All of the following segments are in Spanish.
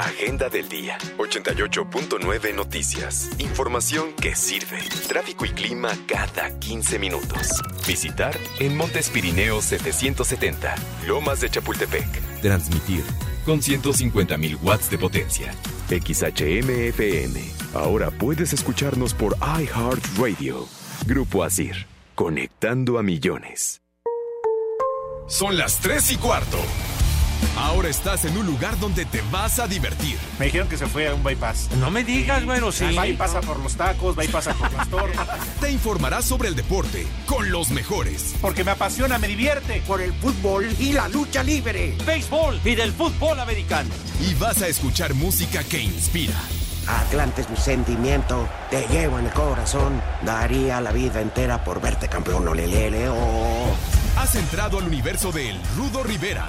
Agenda del día. 88.9 noticias. Información que sirve. Tráfico y clima cada 15 minutos. Visitar en Montes Pirineos 770. Lomas de Chapultepec. Transmitir con 150.000 watts de potencia. XHMFM. Ahora puedes escucharnos por iHeartRadio. Grupo Asir. Conectando a millones. Son las 3 y cuarto. Ahora estás en un lugar donde te vas a divertir. Me dijeron que se fue a un bypass. No me digas, bueno, sí. Va y pasa por los tacos, va y pasa por las tortas. Te informarás sobre el deporte con los mejores. Porque me apasiona, me divierte. Por el fútbol y la lucha libre. Béisbol y del fútbol americano. Y vas a escuchar música que inspira. Atlante es mi sentimiento, te llevo en el corazón. Daría la vida entera por verte campeón, olelele, oh. Has entrado al universo de El Rudo Rivera,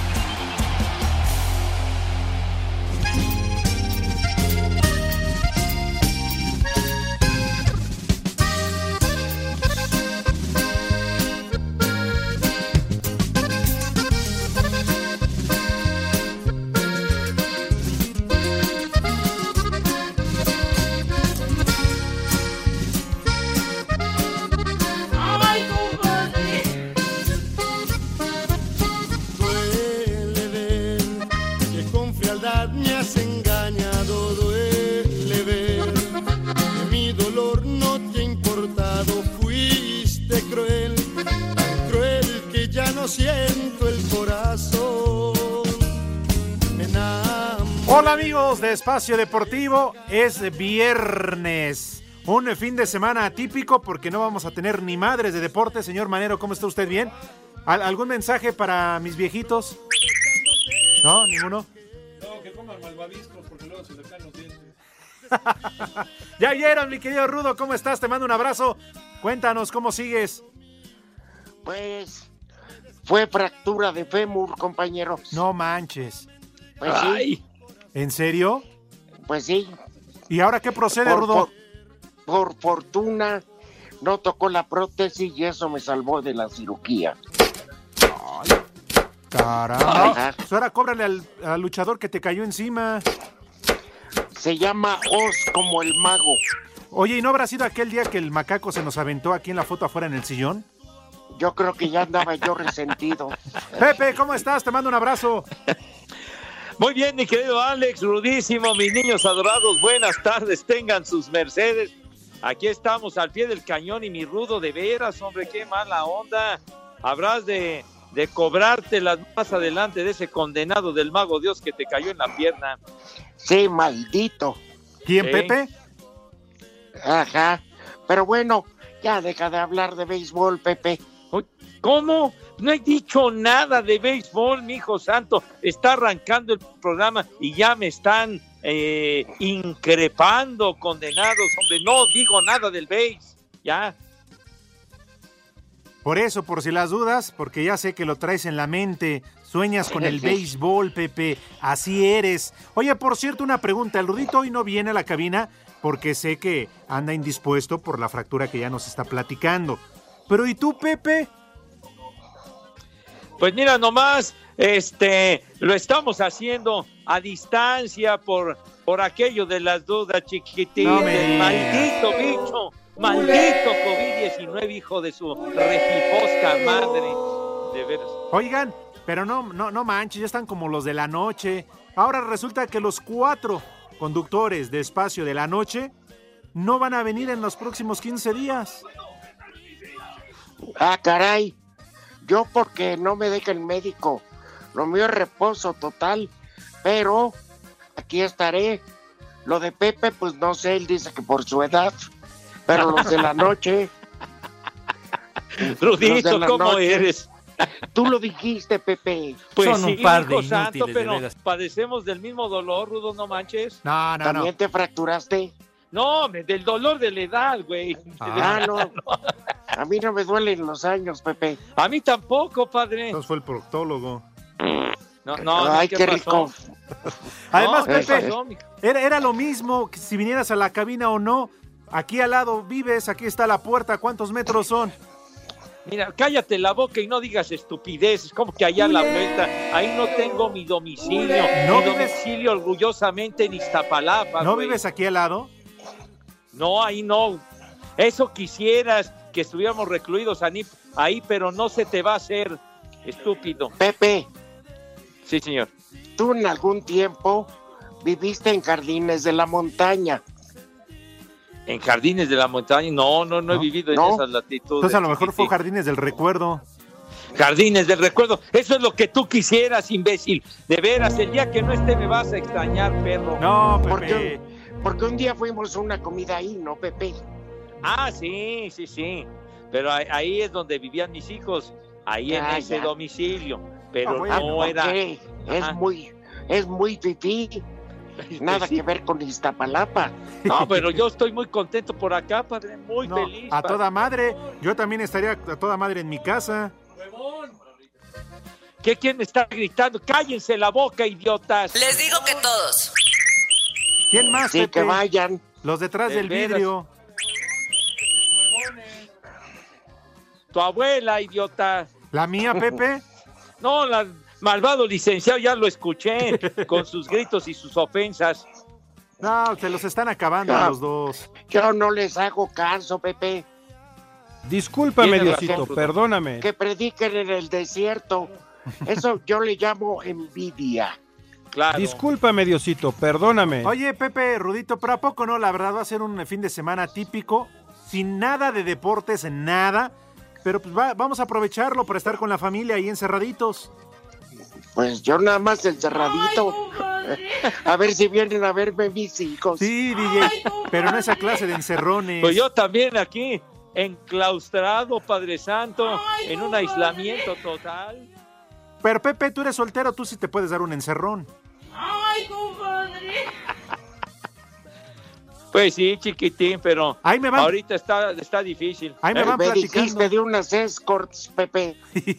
Hola amigos de Espacio Deportivo, es viernes. Un fin de semana atípico porque no vamos a tener ni madres de deporte. Señor Manero, ¿cómo está usted? ¿Bien? ¿Al- ¿Algún mensaje para mis viejitos? ¿No? ¿Ninguno? No, que coman malvaviscos porque luego se le caen los dientes. Ya vieron, mi querido Rudo, ¿cómo estás? Te mando un abrazo. Cuéntanos, ¿cómo sigues? Pues fue fractura de fémur, compañeros. No manches. Pues sí, ¿En serio? pues sí. ¿Y ahora qué procede, Por, Rudo? por- por fortuna no tocó la prótesis y eso me salvó de la cirugía. Caramba. Ajá. Pues ahora cóbrale al, al luchador que te cayó encima. Se llama Oz como el mago. Oye, ¿y no habrá sido aquel día que el macaco se nos aventó aquí en la foto afuera en el sillón? Yo creo que ya andaba yo resentido. Pepe, ¿cómo estás? Te mando un abrazo. Muy bien, mi querido Alex, rudísimo, mis niños adorados, buenas tardes, tengan sus mercedes. Aquí estamos al pie del cañón y mi rudo de veras, hombre, qué mala onda. Habrás de, de cobrártelas más adelante de ese condenado del mago Dios que te cayó en la pierna. Sí, maldito. ¿Quién, Sí. Pepe? Ajá. Pero bueno, ya deja de hablar de béisbol, Pepe. ¿Cómo? No he dicho nada de béisbol, mi hijo santo. Está arrancando el programa y ya me están eh, increpando, condenados, hombre. No digo nada del béis. Ya. Por eso, por si las dudas, porque ya sé que lo traes en la mente. Sueñas con el béisbol, Pepe. Así eres. Oye, por cierto, una pregunta. El Rudito hoy no viene a la cabina porque sé que anda indispuesto por la fractura que ya nos está platicando. Pero ¿y tú, Pepe? Pues mira nomás, este, lo estamos haciendo a distancia por, por aquello de las dudas chiquititas. No me digas. maldito bicho, maldito COVID-19, hijo de su repiposca madre. De veras. Oigan, pero no, no, no manches, ya están como los de la noche. Ahora resulta que los cuatro conductores de espacio de la noche no van a venir en los próximos 15 días. Ah, caray. Yo porque no me deja el médico. Lo mío es reposo total. Pero aquí estaré. Lo de Pepe, pues no sé, él dice que por su edad. Pero los de la noche, Rudito, la ¿cómo noche. eres? tú lo dijiste, Pepe. Pues Son un sí, par de hijo santo, inútiles, de pero veras. padecemos del mismo dolor, Rudo, no manches. No, no, no. ¿También te fracturaste? No, del dolor de la edad, güey. Ah, no. A mí no me duelen los años, Pepe. A mí tampoco, padre. Entonces fue el proctólogo. No, no, no, Ay, ¿qué qué rico. Además, No, ¿qué Pepe, pasó, era, era lo mismo que si vinieras a la cabina o no. Aquí al lado vives, aquí está la puerta. ¿Cuántos metros son? Mira, cállate la boca y no digas estupideces, como que allá a la vuelta, ahí no tengo mi domicilio, ¿No mi vives- domicilio orgullosamente en Iztapalapa. ¿No güey. vives aquí al lado? No, ahí no. Eso quisieras que estuviéramos recluidos ahí, pero no se te va a hacer, estúpido. Pepe, Sí, señor. tú en algún tiempo viviste en Jardines de la Montaña. En Jardines de la Montaña, no, no, no he ¿No? vivido en ¿No? esas latitudes. Entonces a lo mejor fue. Jardines del Recuerdo. Jardines del recuerdo. Eso es lo que tú quisieras, imbécil. De veras, el día que no esté me vas a extrañar, perro. No, ¿Por Pepe. qué? Porque un día fuimos a una comida ahí, ¿no, Pepe? Ah, sí, sí, sí. Pero ahí, es donde vivían mis hijos, ahí en Ya, ese ya. domicilio. Pero Ah, bueno, no ¿por era. Es muy, es muy fifí. Nada Pues sí. que ver con Iztapalapa. No, pero yo estoy muy contento por acá, padre, muy No, feliz. a padre. toda madre. Yo también estaría a toda madre en mi casa. ¿Qué quién está gritando? Cállense la boca, idiotas. Les digo que todos. ¿Quién más, Sí, Pepe? que vayan. Los detrás De del veras. vidrio. Tu abuela, idiota. ¿La mía, Pepe? No, la malvado licenciado, ya lo escuché con sus gritos y sus ofensas. No, se los están acabando a los dos. Yo no les hago caso, Pepe. Discúlpame, Diosito, razón, perdóname. Que prediquen en el desierto. Eso yo le llamo envidia. Claro. Discúlpame, Diosito, perdóname. Oye, Pepe, Rudito, pero ¿a poco no? La verdad va a ser un fin de semana típico, sin nada de deportes, nada. Pero pues va- vamos a aprovecharlo para estar con la familia ahí encerraditos. Pues yo nada más encerradito. A ver si vienen a verme mis hijos. Sí, DJ, pero no esa clase de encerrones. Pues yo también aquí, enclaustrado, Padre Santo, en un aislamiento total. Pero Pepe, tú eres soltero, tú sí te puedes dar un encerrón. Pues sí, chiquitín, pero Ahí me van, ahorita está, está difícil. ahí me van me platicando. dijiste de unas escorts, Pepe.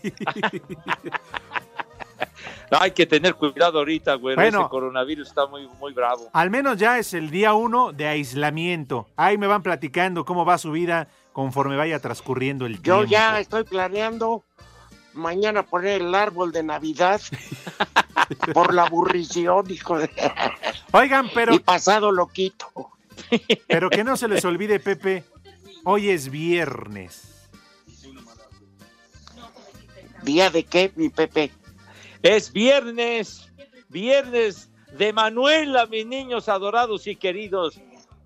Hay que tener cuidado ahorita, güey. Bueno. Ese coronavirus está muy, muy bravo. Al menos ya es el día uno de aislamiento. Ahí me van platicando cómo va su vida conforme vaya transcurriendo el Yo tiempo. ya estoy planeando mañana poner el árbol de Navidad por la aburrición, hijo de... Oigan, pero, Y pasado lo quito. Pero que no se les olvide, Pepe, hoy es viernes. ¿Día de qué, mi Pepe? Es viernes, viernes de Manuela, mis niños adorados y queridos,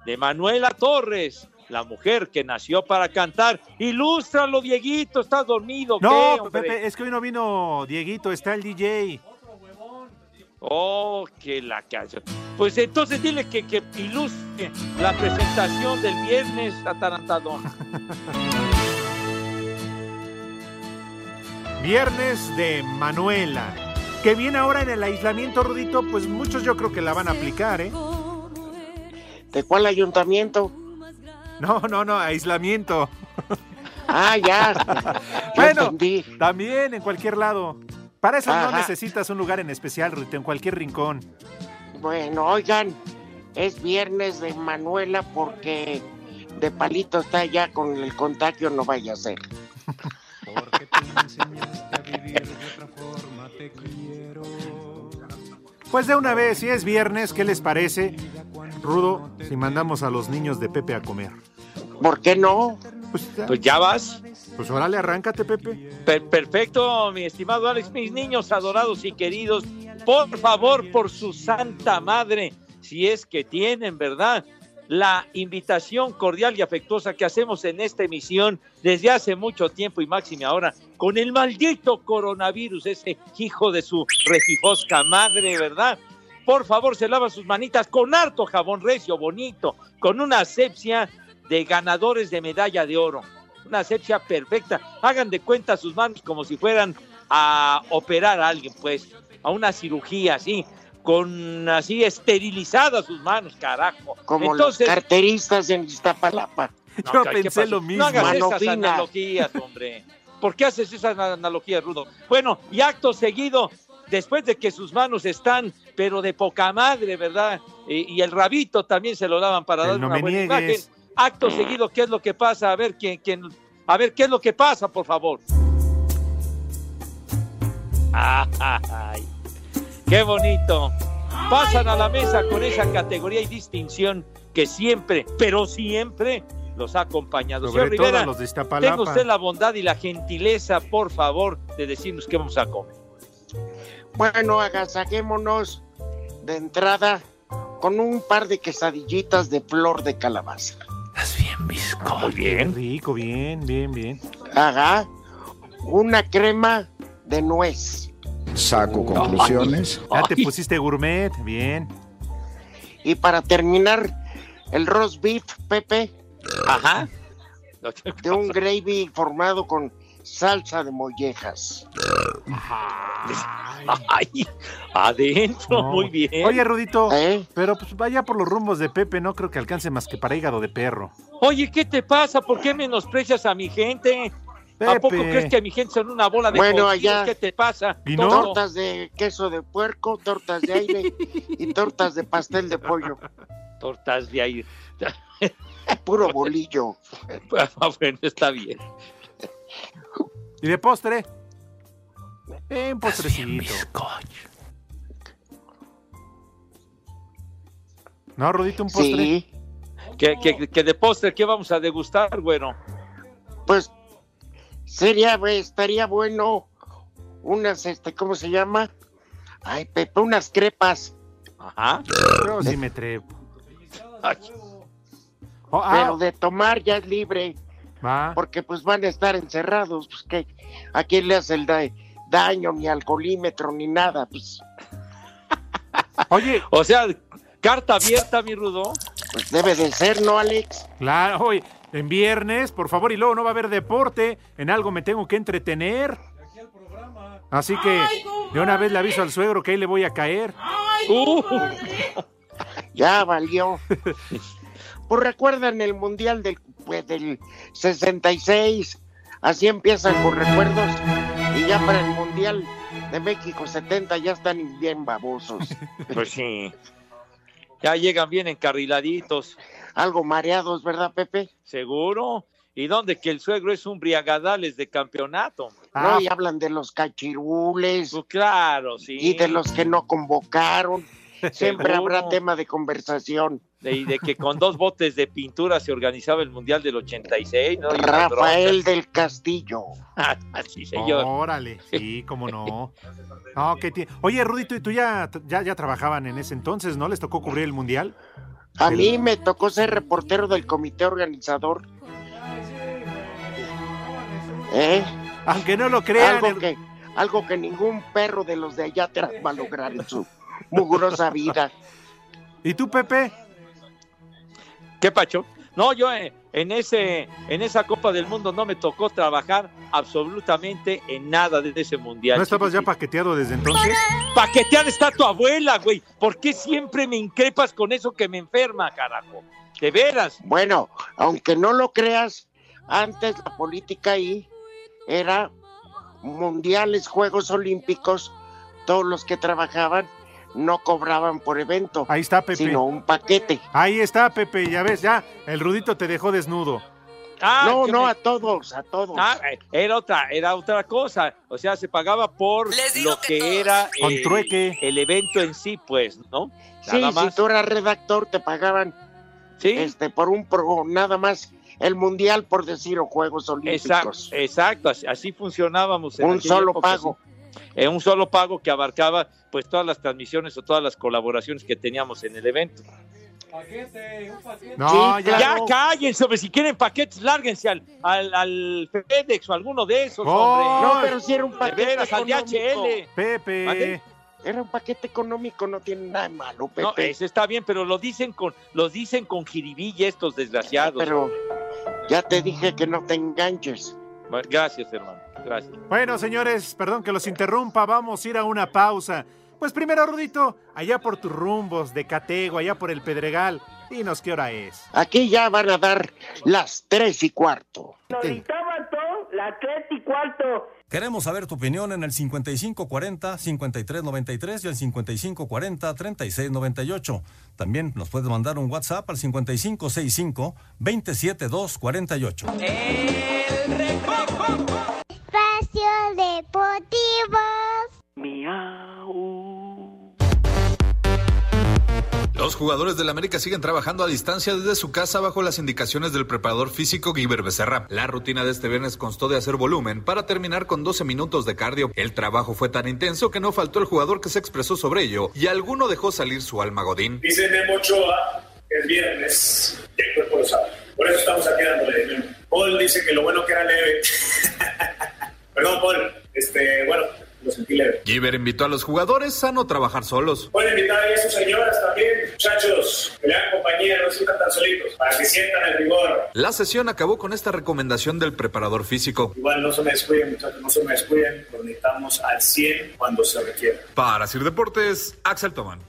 de Manuela Torres, la mujer que nació para cantar. Ilústralo, Dieguito, ¿estás dormido? No. Pepe, es que hoy no vino Dieguito, está el DJ. Oh, que la canción. Pues entonces dile que, que ilustre la presentación del viernes atarantado. Viernes de Manuela. Que viene ahora en el aislamiento, Rudito, pues muchos yo creo que la van a aplicar, ¿eh? ¿De cuál ayuntamiento? No, no, no, aislamiento. Ah, ya. Ya Bueno. entendí. También en cualquier lado. Para eso no necesitas un lugar en especial, Rudito, en cualquier rincón. Bueno, oigan, es viernes de Manuela porque de palito está ya con el contagio, no vaya a ser. Porque tú me enseñaste a vivir de otra forma, te quiero. Pues de una vez, si es viernes, ¿qué les parece, Rudo, si mandamos a los niños de Pepe a comer? ¿Por qué no? Pues, ya, Pues ya vas. Pues órale, arráncate, Pepe. Per- perfecto, mi estimado Alex, mis niños adorados y queridos, por favor, por su santa madre, si es que tienen, ¿verdad? La invitación cordial y afectuosa que hacemos en esta emisión desde hace mucho tiempo y máxime ahora con el maldito coronavirus, ese hijo de su refifosca madre, ¿verdad? Por favor, se lavan sus manitas con harto jabón recio, bonito, con una asepsia de ganadores de medalla de oro una asepsia perfecta. Hagan de cuenta sus manos como si fueran a operar a alguien, pues, a una cirugía así, con así esterilizadas sus manos, carajo. Como Entonces, los carteristas en Iztapalapa. no, Yo ¿qué pensé lo mismo. No hagas Mano esas fina. analogías, hombre. ¿Por qué haces esas analogías, Rudo? Bueno, y acto seguido, después de que sus manos están, pero de poca madre, ¿verdad? Y, y el rabito también se lo daban para El dar no una me buena niegues. imagen. Acto seguido, ¿qué es lo que pasa? A ver, quién, quién A ver, ¿qué es lo que pasa, por favor? Ay, qué bonito. Pasan a la mesa con esa categoría y distinción que siempre, pero siempre los ha acompañado. Sobre Señor todo Rivera, los de tenga usted la bondad y la gentileza, por favor, de decirnos qué vamos a comer. Bueno, agasajémonos de entrada con un par de quesadillitas de flor de calabaza. Muy bien. Rico, bien, bien, bien. Haga una crema de nuez. Saco conclusiones. Ya te pusiste gourmet, bien. Y para terminar, el roast beef, Pepe, Ajá. de un gravy formado con salsa de mollejas. Ay, adentro, No. muy bien. Oye, Rudito, ¿Eh? pero pues vaya por los rumbos de Pepe, no creo que alcance más que para hígado de perro. Oye, ¿qué te pasa? ¿Por qué menosprecias a mi gente? ¿A poco Pepe. crees que mi gente son una bola de Bueno, allá- ¿Qué te pasa? ¿Y no? Tonto. Tortas de queso de puerco, tortas de aire y tortas de pastel de pollo. Tortas de ahí. Puro bolillo. Ah, bueno, está bien. ¿Y de postre? Eh, un postrecito. No, Rudito, un postre. Sí, ¿Que, que, que de postre, ¿qué vamos a degustar, bueno? pues sería, estaría bueno unas, este, ¿cómo se llama? Ay, Pepe, unas crepas. Ajá. Yo sí me trepo. Ay, Oh, ah, Pero de tomar ya es libre, va. porque pues van a estar encerrados, pues que a quién le hace el da- daño, ni alcoholímetro, ni nada, pues, Oye, O sea, carta abierta, mi Rudo. pues debe de ser, ¿no, Alex? claro, oye, en viernes, por favor, y luego no va a haber deporte, en algo me tengo que entretener. Así que de una vez le aviso al suegro que ahí le voy a caer. Uh, Ya valió. pues recuerdan el Mundial del, pues, del 66, así empiezan con recuerdos, y ya para el Mundial de México 70 ya están bien babosos, pues sí. Ya llegan bien encarriladitos, algo mareados, ¿verdad, Pepe? seguro. ¿Y dónde? Que el suegro es un briagadales de campeonato. Ah, No, y hablan de los cachirules Pues claro, sí. y de los que no convocaron. Siempre habrá tema de conversación. De, y de que con dos botes de pintura se organizaba el Mundial del 86, ¿no? Rafael del Castillo. broncas. Ah, sí, señor. Órale, sí, cómo no. No, ¿qué tie- Oye, Rudito, ¿y tú ya, ya, ya trabajaban en ese entonces, no? ¿Les tocó cubrir el mundial? A mí me tocó ser reportero del comité organizador. ¿Eh? Aunque no lo crean, Algo el- que, algo que ningún perro de los de allá atrás va a lograr en su mugrosa vida. ¿y tú, Pepe? ¿Qué pacho? No, yo eh, en ese en esa Copa del Mundo no me tocó trabajar absolutamente en nada de ese mundial. ¿No estabas ya paqueteado desde entonces? Paquetear está tu abuela, güey. ¿Por qué siempre me increpas con eso que me enferma, carajo? De veras. Bueno, aunque no lo creas, antes la política ahí era mundiales, Juegos Olímpicos, todos los que trabajaban no cobraban por evento, Ahí está, Pepe. sino un paquete. Ahí está, Pepe, ya ves, ya, el Rudito te dejó desnudo. Ah, no, no, me- a todos, a todos. Ah, era otra, era otra cosa. O sea, se pagaba por lo que, era Con el, trueque. el evento en sí, pues, ¿no? sí, Nada si tú eras redactor te pagaban Sí, este por un pro, nada más el mundial por decir o Juegos exacto, Olímpicos. exacto. Así, así funcionábamos. en Un solo época, pago. sí. Eh, un solo pago que abarcaba pues todas las transmisiones o todas las colaboraciones que teníamos en el evento. Paquete, un paquete. No, Sí, ya. Ya Claro. cállense, hombre, si quieren paquetes, lárguense al, al, al FedEx o alguno de esos, Oh, hombre. No, pero si era un De paquete veras, al económico. DHL. Pepe. Era un paquete económico, no tiene nada de malo, Pepe. No, ese está bien, pero lo dicen con, lo dicen con jiribilla estos desgraciados. Pero ya te dije que no te enganches. Gracias, hermano. Gracias. Bueno, señores, perdón que los interrumpa, vamos a ir a una pausa. Pues primero, Rudito, allá por tus rumbos de Catego, allá por el Pedregal, dinos qué hora es. Aquí ya van a dar las tres y cuarto. la tres y cuarto. Queremos saber tu opinión en el 5540-5393 y el 5540-3698. También nos puedes mandar un WhatsApp al 5565-27248. El recreo. Espacio Deportivo. Los jugadores del América siguen trabajando a distancia desde su casa bajo las indicaciones del preparador físico Guiber Becerra. La rutina de este viernes constó de hacer volumen para terminar con 12 minutos de cardio. El trabajo fue tan intenso que no faltó el jugador que se expresó sobre ello y alguno dejó salir su alma godín. Dice Memo Ochoa que es viernes el cuerpo lo sabe. Por eso estamos aquí dándole. Paul dice que lo bueno que era leve. Perdón, Paul. Este, bueno, lo sentí leve. Giver invitó a los jugadores a no trabajar solos. Pueden invitar a sus señoras también, muchachos, que le hagan compañía, no se sientan tan solitos, para que sientan el rigor. La sesión acabó con esta recomendación del preparador físico. Igual no se me descuiden, muchachos, no se me descuiden, lo necesitamos al 100 cuando se requiera. Para Sir Deportes, Axel Toman.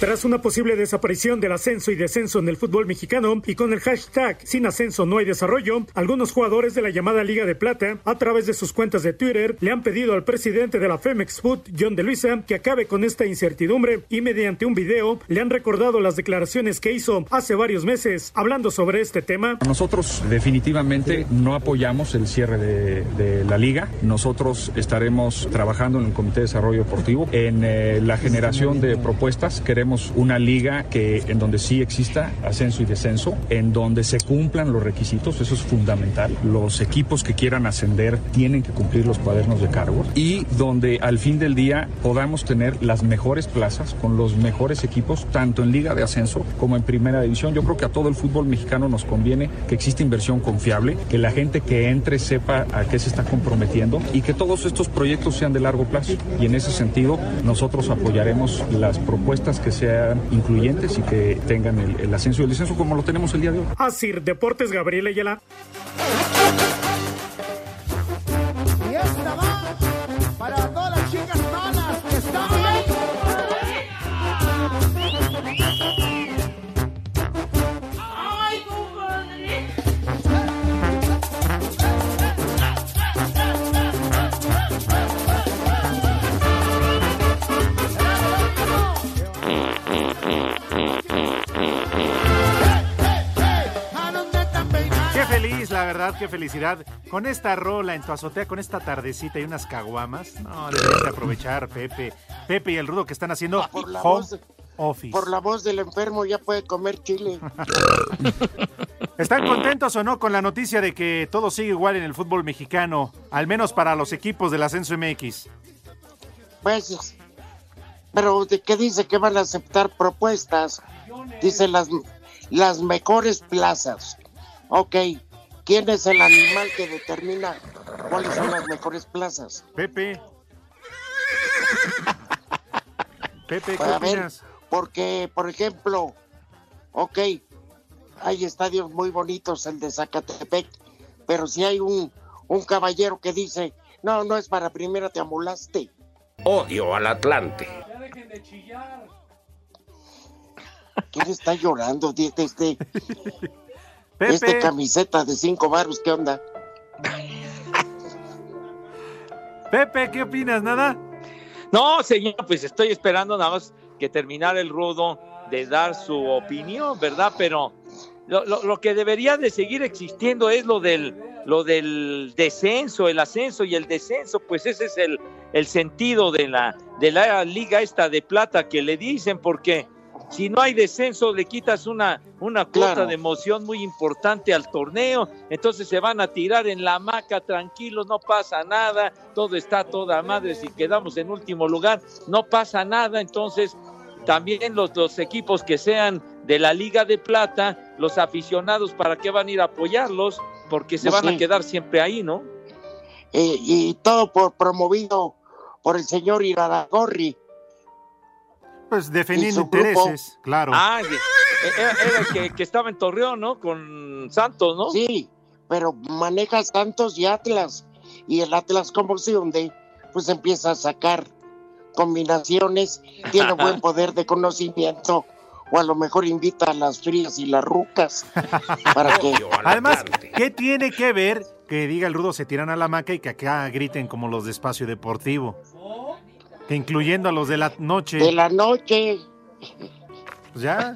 Tras una posible desaparición del ascenso y descenso en el fútbol mexicano y con el hashtag sin ascenso no hay desarrollo, algunos jugadores de la llamada Liga de Plata, a través de sus cuentas de Twitter, le han pedido al presidente de la Femex Food, John de Luisa, que acabe con esta incertidumbre y mediante un video le han recordado las declaraciones que hizo hace varios meses hablando sobre este tema. Nosotros definitivamente no apoyamos el cierre de, de la liga. Nosotros estaremos trabajando en el Comité de Desarrollo Deportivo en eh, la generación de propuestas. Queremos una liga que en donde sí exista ascenso y descenso, en donde se cumplan los requisitos, eso es fundamental. Los equipos que quieran ascender tienen que cumplir los cuadernos de cargos y donde al fin del día podamos tener las mejores plazas con los mejores equipos, tanto en liga de ascenso como en primera división. Yo creo que a todo el fútbol mexicano nos conviene que exista inversión confiable, que la gente que entre sepa a qué se está comprometiendo y que todos estos proyectos sean de largo plazo. Y en ese sentido, nosotros apoyaremos las propuestas que sean incluyentes y que tengan el, ascenso y el descenso como lo tenemos el día de hoy. Así, Deportes Gabriel Ayala. Verdad, qué felicidad. Con esta rola en tu azotea, con esta tardecita y unas caguamas. No, deberías de aprovechar, Pepe. Pepe y el rudo que están haciendo Ah, Por la home voz- office. Por la voz del enfermo ya puede comer chile. ¿Están contentos o no con la noticia de que todo sigue igual en el fútbol mexicano? Al menos para los equipos del Ascenso MX. Pues, pero ¿de qué dice que van a aceptar propuestas? Dice las, las mejores plazas. Ok, ¿quién es el animal que determina cuáles son las mejores plazas? Pepe. Pepe, ¿qué opinas? porque, por ejemplo, ok, hay estadios muy bonitos, el de Zacatepec, pero si hay un, un caballero que dice, no, no es para primera, te amolaste. Odio al Atlante. Ya dejen de chillar. ¿Quién está llorando? de Este, Pepe. este camiseta de cinco baros, ¿qué onda? Pepe, ¿qué opinas? ¿Nada? No, señor, pues estoy esperando nada más que terminara el rudo de dar su opinión, ¿verdad? Pero lo, lo- lo que debería de seguir existiendo es lo del, lo del descenso, el ascenso y el descenso, pues ese es el, el sentido de la, de la liga esta de plata que le dicen, porque si no hay descenso le quitas una, una cuota Claro. de emoción muy importante al torneo, entonces se van a tirar en la hamaca tranquilos, no pasa nada, todo está toda madre, si quedamos en último lugar, no pasa nada, entonces también los, los equipos que sean de la Liga de Plata, los aficionados, ¿para qué van a ir a apoyarlos? Porque se Pues van a quedar siempre ahí, ¿no? Eh, y todo por promovido por el señor Iraragorri. Pues defendiendo grupo. intereses, claro. Ah, de- era, era el que, que estaba en Torreón, ¿no? Con Santos, ¿no? Sí, pero maneja Santos y Atlas. Y el Atlas, como se hunde, pues empieza a sacar combinaciones, tiene buen poder de conocimiento, o a lo mejor invita a las frías y las rucas para que Además, ¿qué tiene que ver que diga el rudo se tiran a la maca y que acá griten como los de espacio deportivo? Que incluyendo a los de la noche. de la noche, Pues ya.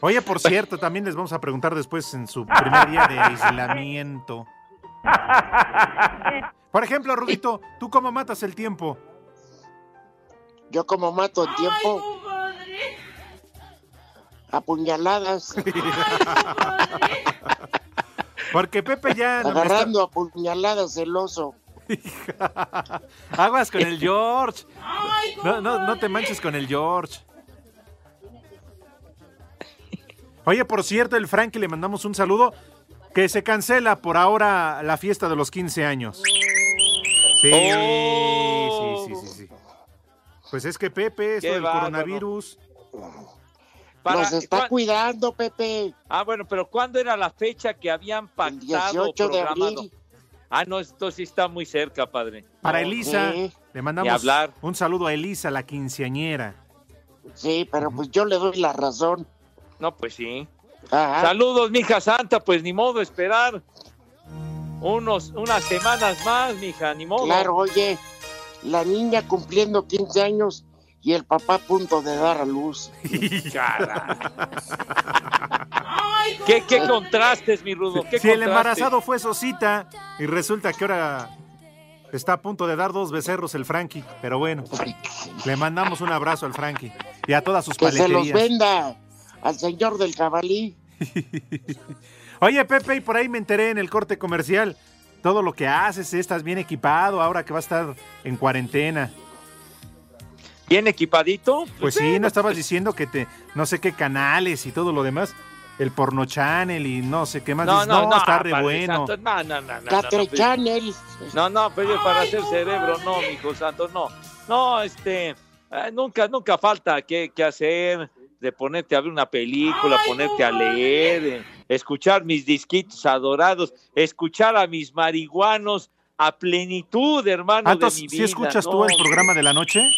Oye, por cierto, también les vamos a preguntar después en su primer día de aislamiento. Por ejemplo, Rudito, ¿tú cómo matas el tiempo? Yo como mato el tiempo. Apuñaladas. Porque Pepe ya... no me está- Agarrando apuñaladas el oso. Aguas con el George. No, no, no te manches con el George. Oye, por cierto, el Frankie le mandamos un saludo. Que se cancela por ahora la fiesta de los 15 años. Sí, Oh. sí, sí, sí, sí. Pues es que Pepe, esto del coronavirus. Para- Nos está ¿cuán- cuidando, Pepe. Ah, bueno, pero ¿cuándo era la fecha que habían pactado 18 de abril. Ah, no, esto sí está muy cerca, padre. Para Elisa, Sí. le mandamos hablar. un saludo a Elisa, la quinceañera. Sí, pero pues yo le doy la razón. No, pues sí. Ajá. Saludos, mija santa, pues ni modo esperar. Unos, unas semanas más, mija, ni modo. Claro, oye, la niña cumpliendo 15 años y el papá a punto de dar a luz. ¿Qué, qué contrastes, mi Rudo? ¿Qué Si el embarazado fue Sosita y resulta que ahora está a punto de dar dos becerros el Frankie. Pero bueno, le mandamos un abrazo al Frankie y a todas sus Que se los paleterías. venda al señor del jabalí. Oye, Pepe, y por ahí me enteré en el corte comercial. Todo lo que haces, estás bien equipado ahora que va a estar en cuarentena. ¿Bien equipadito? Pues sí, no estabas diciendo que te, no sé qué canales y todo lo demás, el porno channel y no sé qué más. No, Dices, no, no, está re bueno. No, no, no, no, pues- Channel. No, no, pero para hacer cerebro, no, mijo santo, no. No, este, eh, nunca, nunca falta que, que hacer, de ponerte a ver una película, ponerte a leer, eh, escuchar mis disquitos adorados, escuchar a mis marihuanos a plenitud, hermano, entonces, ¿sí escuchas no, tú el programa de la noche?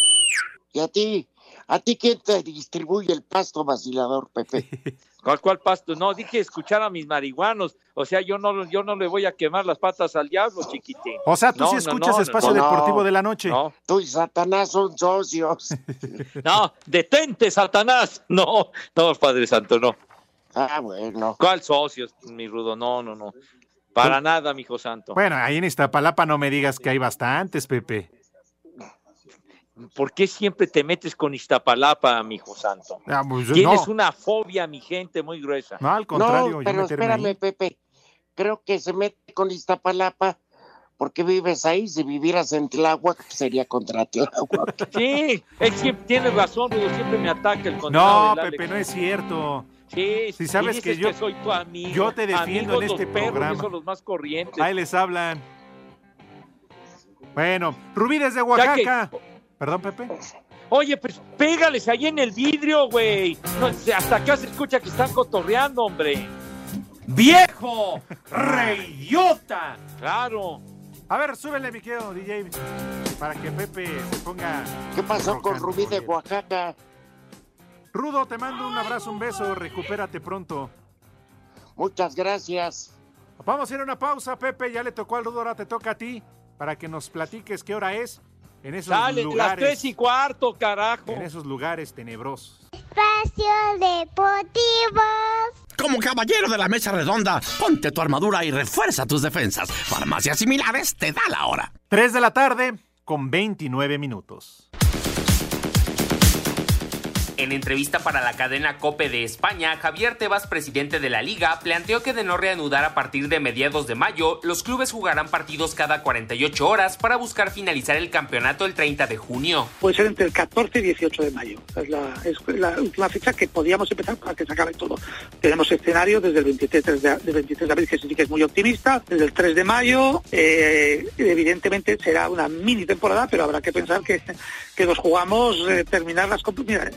¿Y a ti? ¿A ti quién te distribuye el pasto vacilador, Pepe? ¿Cuál, cuál pasto? No, dije escuchar a mis marihuanos. O sea, yo no, yo no le voy a quemar las patas al diablo, chiquitín. O sea, tú No, sí escuchas no, no, Espacio no. Deportivo de la Noche. No, Tú y Satanás son socios. no, detente, Satanás. No, no, Padre Santo, no. Ah, bueno. ¿Cuál socios, mi rudo? No, no, no. Para nada, mi hijo santo. Bueno, ahí en Iztapalapa no me digas que hay bastantes, Pepe. ¿Por qué siempre te metes con Iztapalapa, mi hijo santo? Ah, pues, Tienes no. una fobia, mi gente, muy gruesa. No, al contrario, No, pero espérame, ahí. Pepe. Creo que se mete con Iztapalapa porque vives ahí. Si vivieras en Tláhuac, sería contra Tláhuac. Sí, él siempre tiene razón, Rudo, siempre me ataca el No, del Alex. Pepe, no es cierto. Sí, Si sabes que yo- soy tu amigo. yo te defiendo Amigos en este los perros, programa. son los más corrientes. Ahí les hablan. Bueno, Rubí desde Ya Oaxaca. Perdón, Pepe. Oye, pues pégales ahí en el vidrio, güey. No, hasta acá se escucha que están cotorreando, hombre. ¡Viejo! ¡Reyota! Claro. A ver, súbele, mi querido DJ, para que Pepe se ponga... ¿Qué pasó con Rubí de. Oaxaca? Rudo, te mando un abrazo, un beso, recupérate pronto. Muchas gracias. Vamos a ir a una pausa, Pepe, ya le tocó al Rudo, ahora te toca a ti, para que nos platiques qué hora es en esos Sale las lugares. tres y cuarto, carajo. En esos lugares tenebrosos. Espacio Deportivo. Como caballero de la mesa redonda, ponte tu armadura y refuerza tus defensas. Farmacias similares te da la hora. 3 de la tarde con 29 minutos. En entrevista para la cadena Cope de España, Javier Tebas, presidente de la liga, planteó que de no reanudar a partir de mediados de mayo, los clubes jugarán partidos cada 48 horas para buscar finalizar el campeonato el 30 de junio. Puede ser entre el 14 y 18 de mayo. Es la, última fecha que podíamos empezar para que se acabe todo. Tenemos escenario desde el 23 de, del 23 de abril, que sí que es muy optimista, desde el 3 de mayo. eh, evidentemente será una mini temporada, pero habrá que pensar que, que nos jugamos eh, terminar las Mira,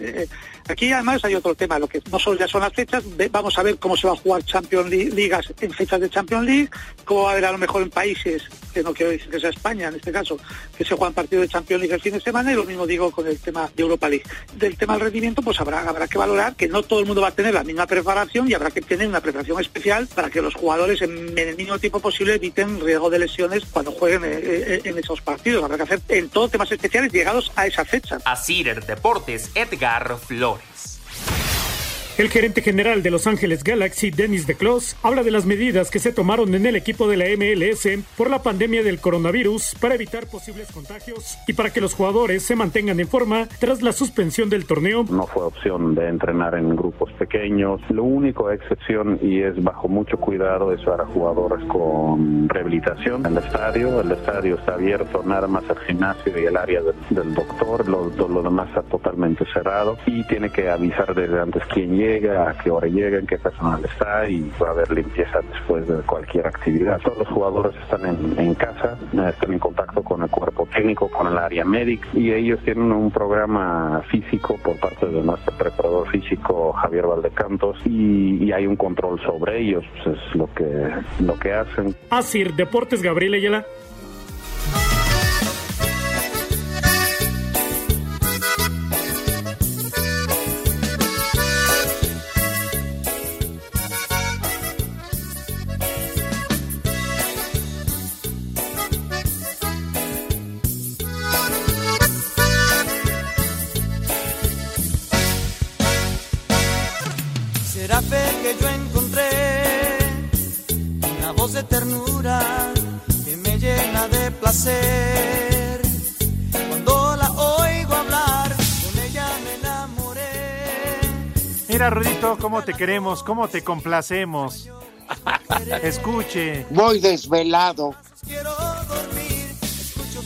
aquí además hay otro tema, lo que no solo ya son las fechas, vamos a ver cómo se va a jugar Champions League, ligas en fechas de Champions League, cómo va a haber a lo mejor en países, que no quiero decir que sea España en este caso, que se juegan partidos de Champions League el fin de semana y lo mismo digo con el tema de Europa League. Del tema del rendimiento, pues habrá, habrá que valorar que no todo el mundo va a tener la misma preparación y habrá que tener una preparación especial para que los jugadores en, el mínimo tiempo posible eviten riesgo de lesiones cuando jueguen eh, eh, en esos partidos. Habrá que hacer en todo temas especiales llegados a esa fecha. A Cider Deportes, Edgar Flores. Flores. El gerente general de Los Ángeles Galaxy, Dennis DeClos, habla de las medidas que se tomaron en el equipo de la MLS por la pandemia del coronavirus para evitar posibles contagios y para que los jugadores se mantengan en forma tras la suspensión del torneo. No fue opción de entrenar en grupos pequeños. Lo único excepción y es bajo mucho cuidado es para jugadores con rehabilitación el estadio. El estadio está abierto, nada más el gimnasio y el área del, del doctor. Lo, lo demás está totalmente cerrado y tiene que avisar desde antes quién llega, a qué hora llega, en qué personal está y va a haber limpieza después de cualquier actividad. Todos los jugadores están en, en casa, eh, están en contacto con el cuerpo técnico, con el área médica y ellos tienen un programa físico por parte de nuestro preparador físico Javier Valdecantos y, y hay un control sobre ellos, pues es lo que, lo que hacen. Asir Deportes Gabriel Ayala. Rudito, cómo te queremos, cómo te complacemos. Escuche. Voy desvelado.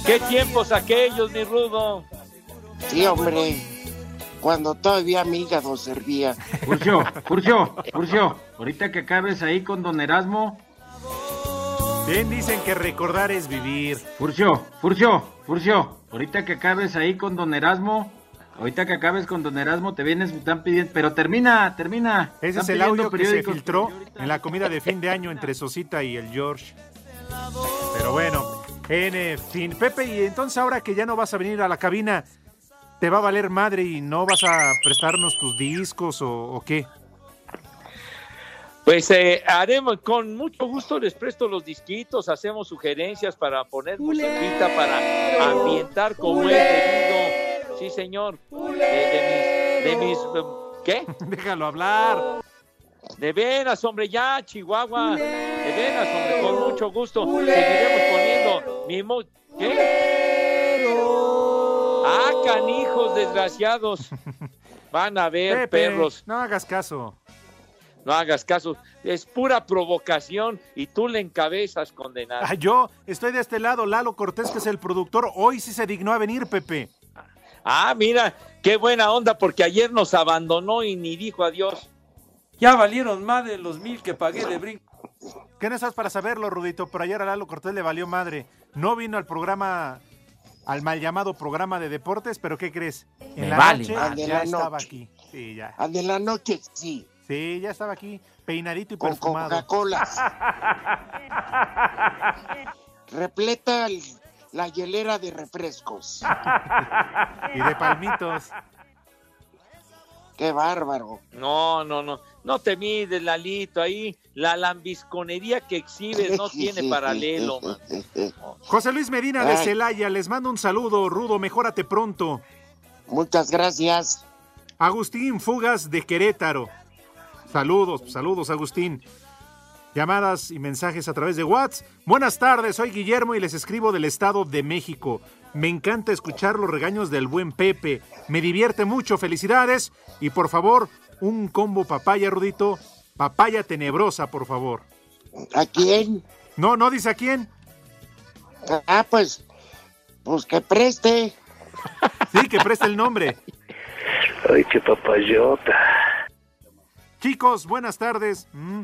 ¿Qué tiempos aquellos, mi Rudo? Sí, hombre. Cuando todavía mi hígado servía. Furcio, Furcio, Furcio, ahorita que acabes ahí con don Erasmo. Bien dicen que recordar es vivir. Furcio, Furcio, Furcio, ahorita que acabes ahí con don Erasmo. Ahorita que acabes con don Erasmo te vienes, me están pidiendo, pero termina, termina. Ese Están es el audio que se filtró en la comida de fin de año entre Sosita y el George. Pero bueno, en eh, fin. Pepe, y entonces ahora que ya no vas a venir a la cabina, ¿te va a valer madre y no vas a prestarnos tus discos o, o qué? Pues eh, haremos, con mucho gusto les presto los disquitos, hacemos sugerencias para poner musiquita, para ambientar como es debido. Sí, señor. De, de mis, de mis, eh, ¿qué? Déjalo hablar. De veras, hombre, ya, Chihuahua. De veras, hombre, con mucho gusto. Seguiremos poniendo mi mo- ¿Qué? Ah, canijos desgraciados. Van a ver, Pepe, perros. No hagas caso. No hagas caso. Es pura provocación y tú le encabezas, condenado. Ah, yo estoy de este lado, Lalo Cortés, que es el productor. Hoy sí se dignó a venir, Pepe. Ah, mira, qué buena onda, porque ayer nos abandonó y ni dijo adiós. Ya valieron más de los mil que pagué de brinco. ¿Qué no estás para saberlo, Rudito? Pero ayer a Lalo Cortés le valió madre. No vino al programa, al mal llamado programa de deportes, pero ¿qué crees? En Me la vale noche ya la estaba noche. aquí. Sí, ya. Al de la noche, sí. Sí, ya estaba aquí, peinadito y Con perfumado. Coca-Cola. Repleta el- la hielera de refrescos. y de palmitos. Qué bárbaro. No, no, no. No te mides, Lalito. Ahí la lambisconería que exhibes no tiene paralelo. man. José Luis Medina de Ay. Celaya, les mando un saludo, Rudo, mejórate pronto. Muchas gracias. Agustín Fugas de Querétaro. Saludos, saludos, Agustín. Llamadas y mensajes a través de WhatsApp. Buenas tardes, soy Guillermo y les escribo del Estado de México. Me encanta escuchar los regaños del buen Pepe. Me divierte mucho, felicidades. Y por favor, un combo papaya, Rudito. Papaya tenebrosa, por favor. ¿A quién? No, no dice a quién. Ah, pues, pues que preste. Sí, que preste el nombre. Ay, qué papayota. Chicos, buenas tardes. Mm,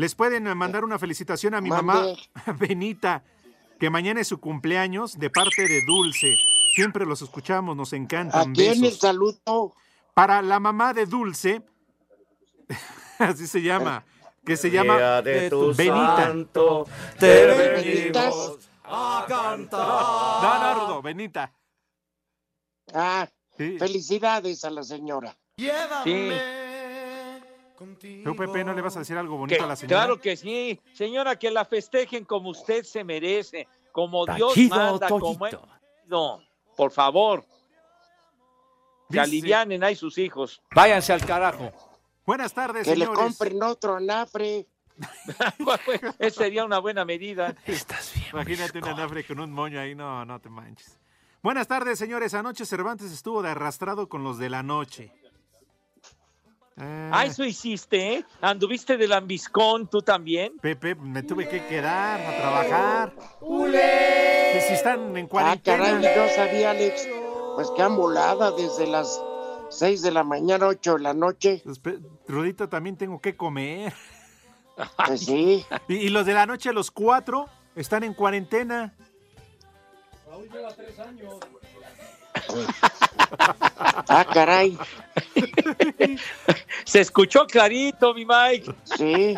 Les pueden mandar una felicitación a mi mamá. Benita, que mañana es su cumpleaños de parte de Dulce. Siempre los escuchamos, nos ¿A encantan. quién el saludo? Para la mamá de Dulce, así se llama, que se llama Día de tu Benita. santo, te venimos a cantar. Rudo, Benita. Ah, felicidades a la señora. Sí. ¿Tú, Pepe, no le vas a decir algo bonito Que- a la señora? claro que sí. Señora, que la festejen como usted se merece, como Dios manda, como es. No, por favor. Que Dice- alivianen ahí sus hijos. Váyanse al carajo. Buenas tardes, Que le compren otro anafre. Esa sería una buena medida. Imagínate un anafre con un moño ahí, no, no te manches. Buenas tardes, señores. Anoche Cervantes estuvo de arrastrado con los de la noche. Ah, eso hiciste, ¿eh? Anduviste del ambiscón, tú también. Pepe, me tuve que quedar a trabajar. Que si están en Ah, cuarentena. caray, no sabía, Alex. Pues que han volado desde las 6 de la mañana, 8 de la noche. Rudito, también tengo que comer. Pues sí. Y, y los de la noche, los cuatro, están en cuarentena. Raúl lleva tres años. Ah, caray. Se escuchó clarito, mi Mike. Sí.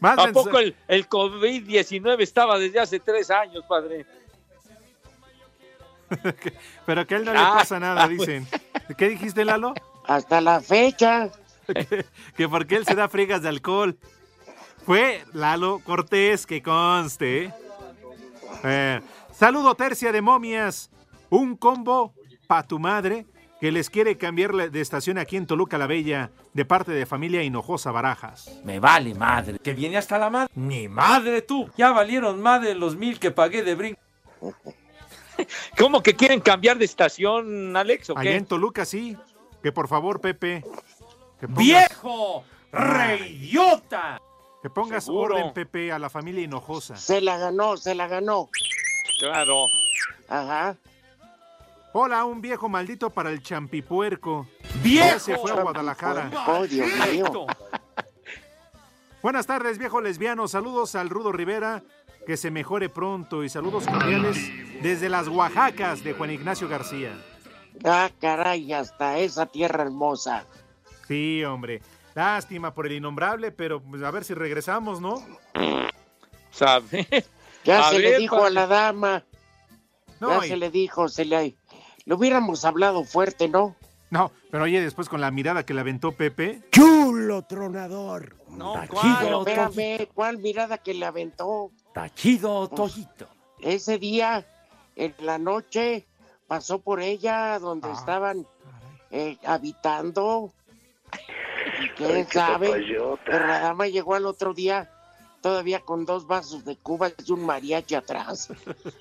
Más ¿A poco el, el COVID-19 estaba desde hace tres años, padre? Pero que a él no le Ah, pasa nada, ah, dicen. ¿Qué dijiste, Lalo? Hasta la fecha. que, que porque él se da friegas de alcohol. Fue Lalo Cortés, que conste. Eh, saludo tercia de momias. Un combo pa' tu madre que les quiere cambiar de estación aquí en Toluca la Bella de parte de familia Hinojosa Barajas. Me vale madre. Que viene hasta la madre. Ni madre tú. Ya valieron madre los mil que pagué de brinco. ¿Cómo que quieren cambiar de estación, Alex? ¿o Allá en Toluca sí. Que por favor, Pepe. Que pongas- ¡Viejo! ¡Reidiota! Que pongas Seguro. orden, Pepe, a la familia Hinojosa. Se la ganó, se la ganó. Claro. Ajá. Hola, un viejo maldito para el champipuerco. ¡Viejo! Ya se fue a Guadalajara. Oh, Dios mío. Buenas tardes, viejo lesbiano. Saludos al Rudo Rivera. Que se mejore pronto. Y saludos cordiales desde las Oaxacas de Juan Ignacio García. Ah, caray, hasta esa tierra hermosa. Sí, hombre. Lástima por el innombrable, pero pues, a ver si regresamos, ¿no? ¿Sabe? Ya A se le dijo padre. a la dama. No, ya y- se le dijo, se le... Le hubiéramos hablado fuerte, ¿no? No, pero oye, después con la mirada que le aventó Pepe. Chulo tronador. No, ¿cuál? espérame, ¿cuál mirada que le aventó? Tachido, Toyito. Ese día, en la noche, pasó por ella donde Ah, estaban eh, habitando. Y quién Ay, qué sabe, papayota. pero la dama llegó al otro día todavía con dos vasos de Cuba y un mariachi atrás.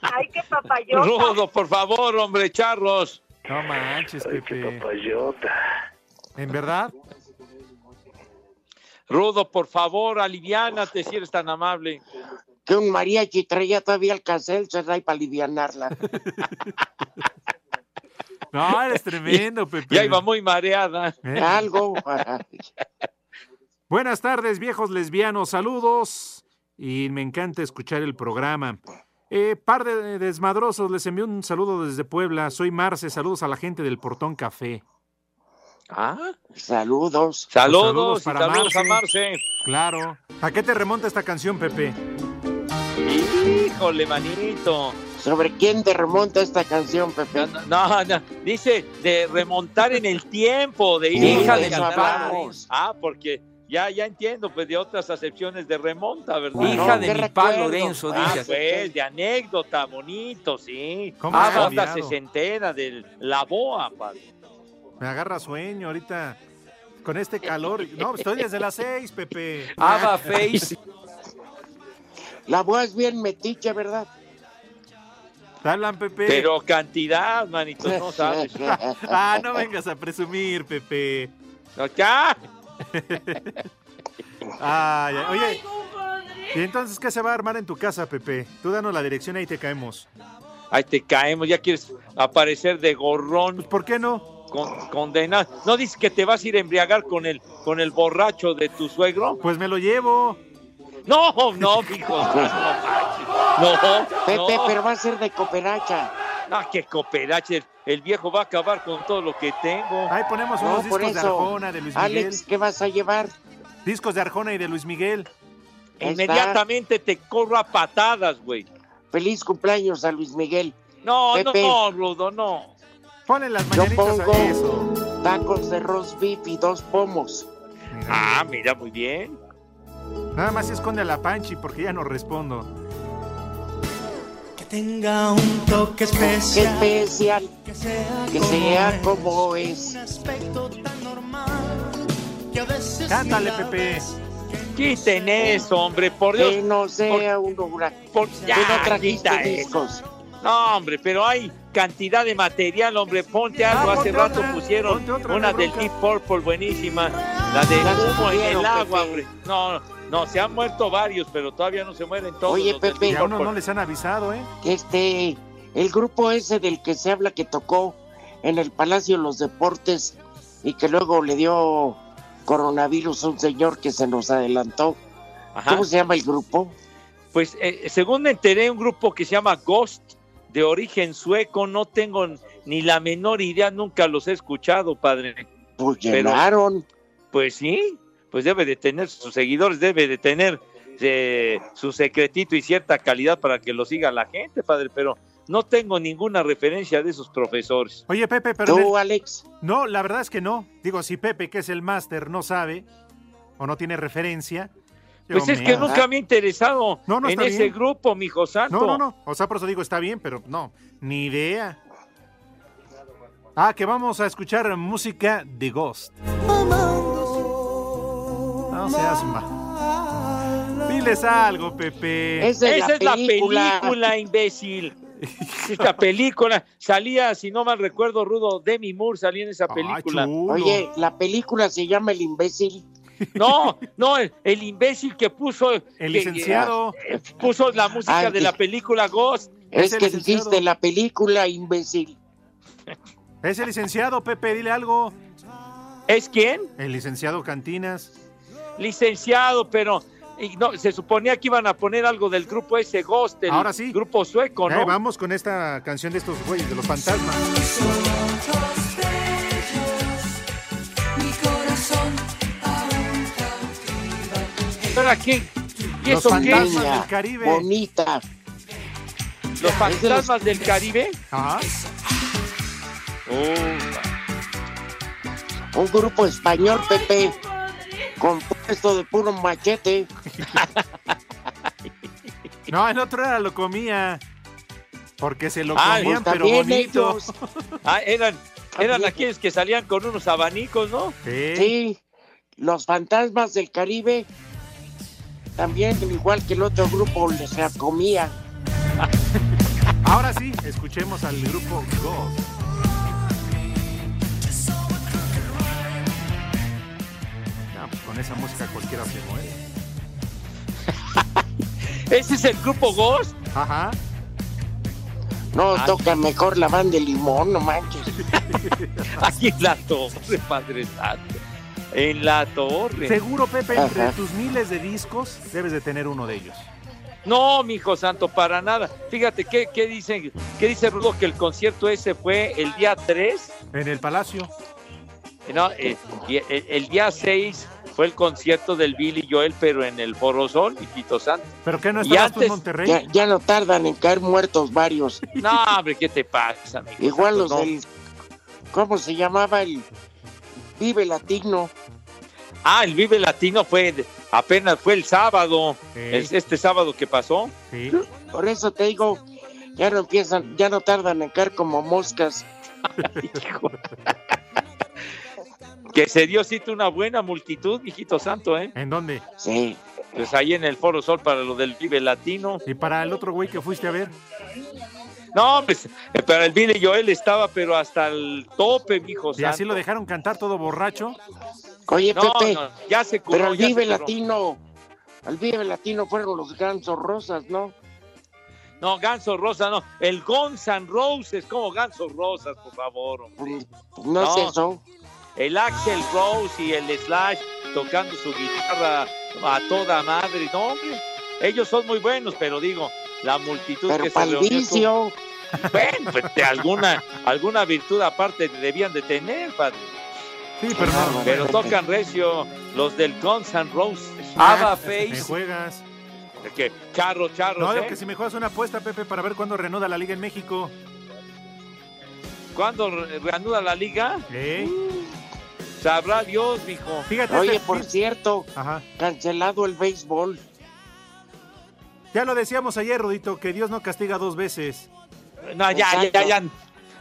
Ay, qué papayota. Rudo, por favor, hombre, charros. No manches, Ay, qué papayota. ¿En verdad? Rudo, por favor, aliviánate si eres tan amable. Que un mariachi traía todavía el casel, se da para alivianarla. No, eres tremendo, Pepe. Ya iba muy mareada. ¿Eh? Algo. Buenas tardes, viejos lesbianos. Saludos. Y me encanta escuchar el programa. Eh, par de desmadrosos, les envío un saludo desde Puebla. Soy Marce. Saludos a la gente del Portón Café. Ah, Saludos. saludos, saludos para saludos a Marce. Claro. ¿A qué te remonta esta canción, Pepe? Híjole, manito. ¿Sobre quién te remonta esta canción, Pepe? No, no, dice de remontar en el tiempo, de ir Hija a de. Ah, porque ya, ya entiendo, pues de otras acepciones de remonta, ¿verdad? Hija No, de mi pa. Lorenzo, Ah, dice. pues, de anécdota, bonito, sí. ¿Cómo Ah, cambiado? sesentena de la boa, padre. Me agarra sueño ahorita. Con este calor. No, estoy desde las seis, Pepe. Ava Face. La voz es bien metiche, ¿verdad? ¿Te hablan, Pepe? Pero cantidad, manito, no sabes. ah, no vengas a presumir, Pepe. Acá. Ay, ay, oye. ¿y entonces qué se va a armar en tu casa, Pepe? Tú danos la dirección y ahí te caemos. Ahí te caemos, ya quieres aparecer de gorrón. Pues, ¿por qué no? Con, condenado. ¿No dices que te vas a ir a embriagar con el, con el borracho de tu suegro? Pues me lo llevo. No, no, hijo. No, no, Pepe, pero va a ser de cooperacha. Ah, qué cooperache. El viejo va a acabar con todo lo que tengo. Ahí ponemos No, unos discos de. Arjona, de Luis Miguel. Alex, ¿qué vas a llevar? Discos de Arjona y de Luis Miguel. Está. Inmediatamente te corro a patadas, güey. Feliz cumpleaños a Luis Miguel. No, Pepe. no, Rudo, no. Ponle las Yo mañanitas pongo a eso. tacos de roast beef y dos pomos. Ah, mira, muy bien. Nada más esconde a la Panchi porque ya no respondo. Que tenga un toque Qué especial. especial Que sea, que sea como es. Un aspecto tan normal. Cántale, Pepe. Quiten eso, hombre, por Dios. Que no sea un huracán. Por, Que ya, no trajiste discos. No, hombre, pero hay cantidad de material, hombre. Ponte algo. Ah, Hace ponte rato otra, pusieron una del. Deep Purple buenísima. La de humo en el agua, hombre. No, no, se han muerto varios, pero todavía no se mueren todos. Oye, los del Pepe. Y Deep a uno no les han avisado, ¿eh? Que este, el grupo ese del que se habla que tocó en el Palacio de los Deportes y que luego le dio coronavirus a un señor que se nos adelantó. Ajá. ¿Cómo se llama el grupo? Pues eh, según me enteré, un grupo que se llama Ghost, de origen sueco, no tengo ni la menor idea, nunca los he escuchado, padre. Pues Pero- llenaron. Pues sí, pues debe de tener sus seguidores, debe de tener eh, su secretito y cierta calidad para que lo siga la gente, padre, pero no tengo ninguna referencia de esos profesores. Oye, Pepe, pero. ¿Tú, Alex? No, la verdad es que no. Digo, si Pepe, que es el máster, no sabe o no tiene referencia. yo Pues es que nunca me he interesado No, no en ese bien. grupo, mijo santo. No, no, no. O sea, por eso digo, está bien, pero no, ni idea. Ah, que vamos a escuchar música de Ghost. No seas ma. Diles algo, Pepe. Es Esa la es la película. película, imbécil. Esta película salía, si no mal recuerdo, Rudo, Demi Moore salía en esa película. Oye, la película se llama El imbécil. No, no, el, el imbécil que puso. El que- licenciado. eh, puso la música Ay, de la película Ghost. Es que licenciado. dijiste la película imbécil. Es el licenciado, Pepe, dile algo. ¿Es quién? El licenciado Cantinas. Licenciado, pero y no, se suponía que iban a poner algo del grupo ese Ghost, el Ahora sí. grupo sueco, Eh, ¿no? vamos con esta canción de estos güeyes, de los fantasmas. Mi corazón ¿Pero a quién? ¿Y Los eso qué? fantasmas Niña, del Caribe. Bonita. ¿Los fantasmas del Caribe? Ajá. Oh, Un grupo español, Pepe. Compuesto de puro machete. No, el otro era lo comía. Porque se lo Ah, comían, pues pero bonito. ellos. ah, eran, eran aquellos que salían con unos abanicos, ¿no? Sí. Sí, los fantasmas del Caribe. También, igual que el otro grupo, les comía. Ahora sí, escuchemos al grupo Ghost. Con esa música cualquiera se muere. Ese es el grupo Ghost. Ajá. No, Ah. toca mejor la banda de limón, no manches. Aquí en la torre, Padre Santo. En la torre. Seguro, Pepe, entre tus miles de discos, debes de tener uno de ellos. No, mi hijo santo, para nada. Fíjate, ¿qué, qué, dicen, ¿qué dice Rudo? Que el concierto ese fue el día 3, En el Palacio. ¿no? Eh, el, el día 6 fue el concierto del Billy Joel, pero en el Foro Sol, hijito santo. ¿Pero qué no Y estabas tú en Monterrey? Ya, ya no tardan en caer muertos varios. No, hombre, ¿qué te pasa, mi hijo Igual los No. del. ¿Cómo se llamaba el Vive Latino? Ah, el Vive Latino fue apenas fue el sábado, Sí. el- este sábado que pasó. Sí. Por eso te digo, ya no empiezan, ya no tardan en caer como moscas. Que se dio cita una buena multitud, hijito santo, ¿eh? ¿En dónde? Sí. Pues ahí en el Foro Sol para lo del Vive Latino. ¿Y para el otro güey que fuiste a ver? No, pues eh, para el Billy Joel estaba, pero hasta el tope, mijo ¿Y así lo dejaron cantar todo borracho? Oye, No, Pepe, no, ya se curó, pero al Vive curó. Latino, al Vive Latino fueron los gansos rosas, ¿no? No, Ganso Rosa, no. El Guns N' Roses, como Ganso Rosas, por favor. hombre. Pues, no, es No. eso. El Axel Rose y el Slash tocando su guitarra a toda madre. No, hombre. Ellos son muy buenos, pero digo, la multitud Pero que se reunió. Bueno, pues de alguna, alguna virtud aparte debían de tener, padre. Sí, pero no. Pero tocan recio los del Guns N' Roses. Ava Me Face. juegas. Que charro, charro. No, ¿eh? que si me juegas una apuesta, Pepe, para ver cuándo reanuda la liga en México. ¿Cuándo re- reanuda la liga? ¿Eh? Sabrá Dios, mijo. Fíjate, Oye, este- por cierto, Ajá. cancelado el béisbol. Ya lo decíamos ayer, Rudito, que Dios no castiga dos veces. No, ya, ya, Exacto. ya, ya.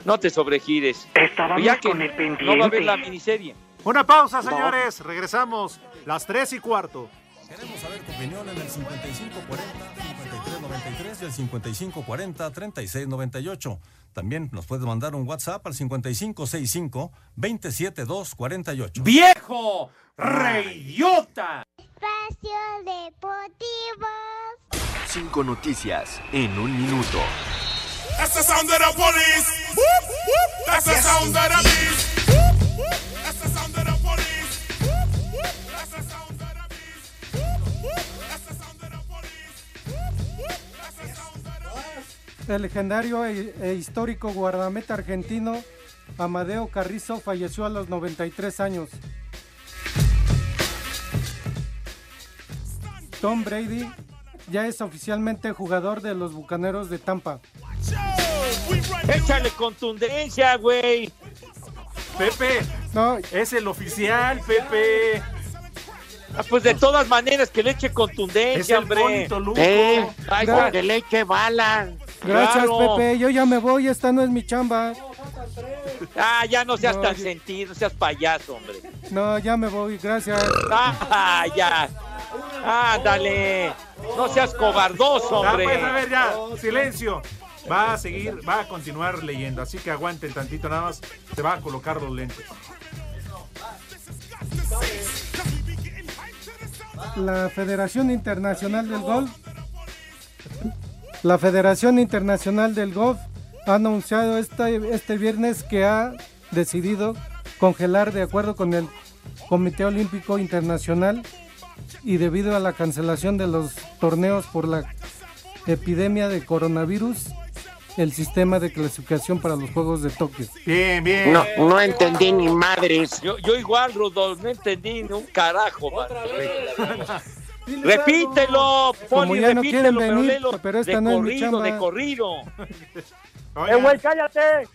No te sobregires. Estábamos Ya que con el pendiente. no va a haber la miniserie. Una pausa, señores. Regresamos las 3 y cuarto. Queremos saber tu opinión en el 5540-5393 y el 5540-3698. También nos puedes mandar un WhatsApp al 5565-27248. ¡Viejo! ¡Reyota! Espacio Deportivo. Cinco noticias en un minuto. That's the sound of the police. Whoop, whoop. That's the sound of the beast. El legendario e, e histórico guardameta argentino Amadeo Carrizo falleció a los 93 años. Tom Brady ya es oficialmente jugador de los Bucaneros de Tampa. Échale contundencia, güey. Pepe, no, es el oficial, Pepe. Ah, pues de todas maneras que le eche Es contundencia, el hombre. bonito Luco. Eh, Ay, que le eche bala. Gracias, Claro. Pepe. Yo ya me voy. Esta no es mi chamba. Ah, ya no seas No, tan yo- sentido, no seas payaso, hombre. No, ya me voy. Gracias. Ah, ya. Ándale. No seas cobardoso, Ya, hombre. pues, a ver, ya. Silencio. Va a seguir, va a continuar leyendo. Así que aguanten tantito nada más. Se va a colocar los lentes. La Federación Internacional del Golf. La Federación Internacional del Golf ha anunciado este, este viernes que ha decidido congelar de acuerdo con el Comité Olímpico Internacional y debido a la cancelación de los torneos por la epidemia de coronavirus, el sistema de clasificación para los Juegos de Tokio. Bien, bien. No, no entendí ni madres. Yo, yo igual, Rudolf, no entendí ni un carajo, Repítelo, Poli, no repítelo, pero venir, léelo pero esta de no corrido, de corrido. Oigan, güey, cállate!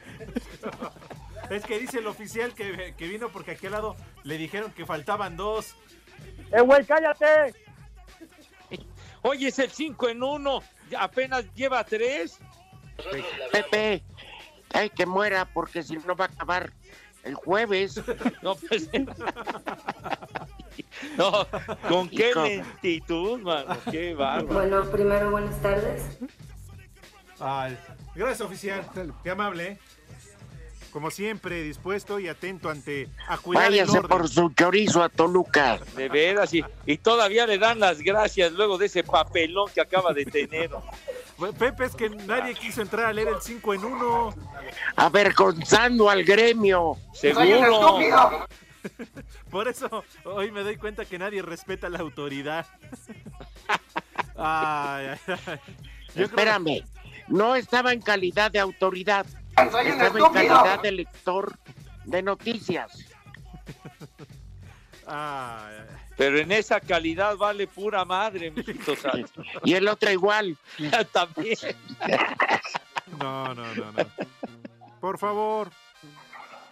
es que dice el oficial que, que vino porque aquí al lado le dijeron que faltaban dos. ¡Eh, güey, cállate! Oye, es el 5 en 1, apenas lleva 3. Pepe, ay, que muera porque si no va a acabar el jueves. No, pues. no, con qué lentitud, mano, qué bárbaro. Bueno, primero buenas tardes. Ay, gracias, oficial. Qué amable, ¿eh? Como siempre, dispuesto y atento ante a cuidar el Váyase orden. por su chorizo a Toluca. De veras, y, y todavía le dan las gracias luego de ese papelón que acaba de tener. Pepe, es que nadie quiso entrar a leer el 5 en 1. Avergonzando al gremio. Seguro. Por eso hoy me doy cuenta que nadie respeta la autoridad. Ay, ay, ay. Yo creo- Espérame, no estaba en calidad de autoridad, estaba en calidad de lector de noticias. Ay, ay. Pero en esa calidad vale pura madre, mijito santo. Y el otro igual. También. No, no, no, no. Por favor.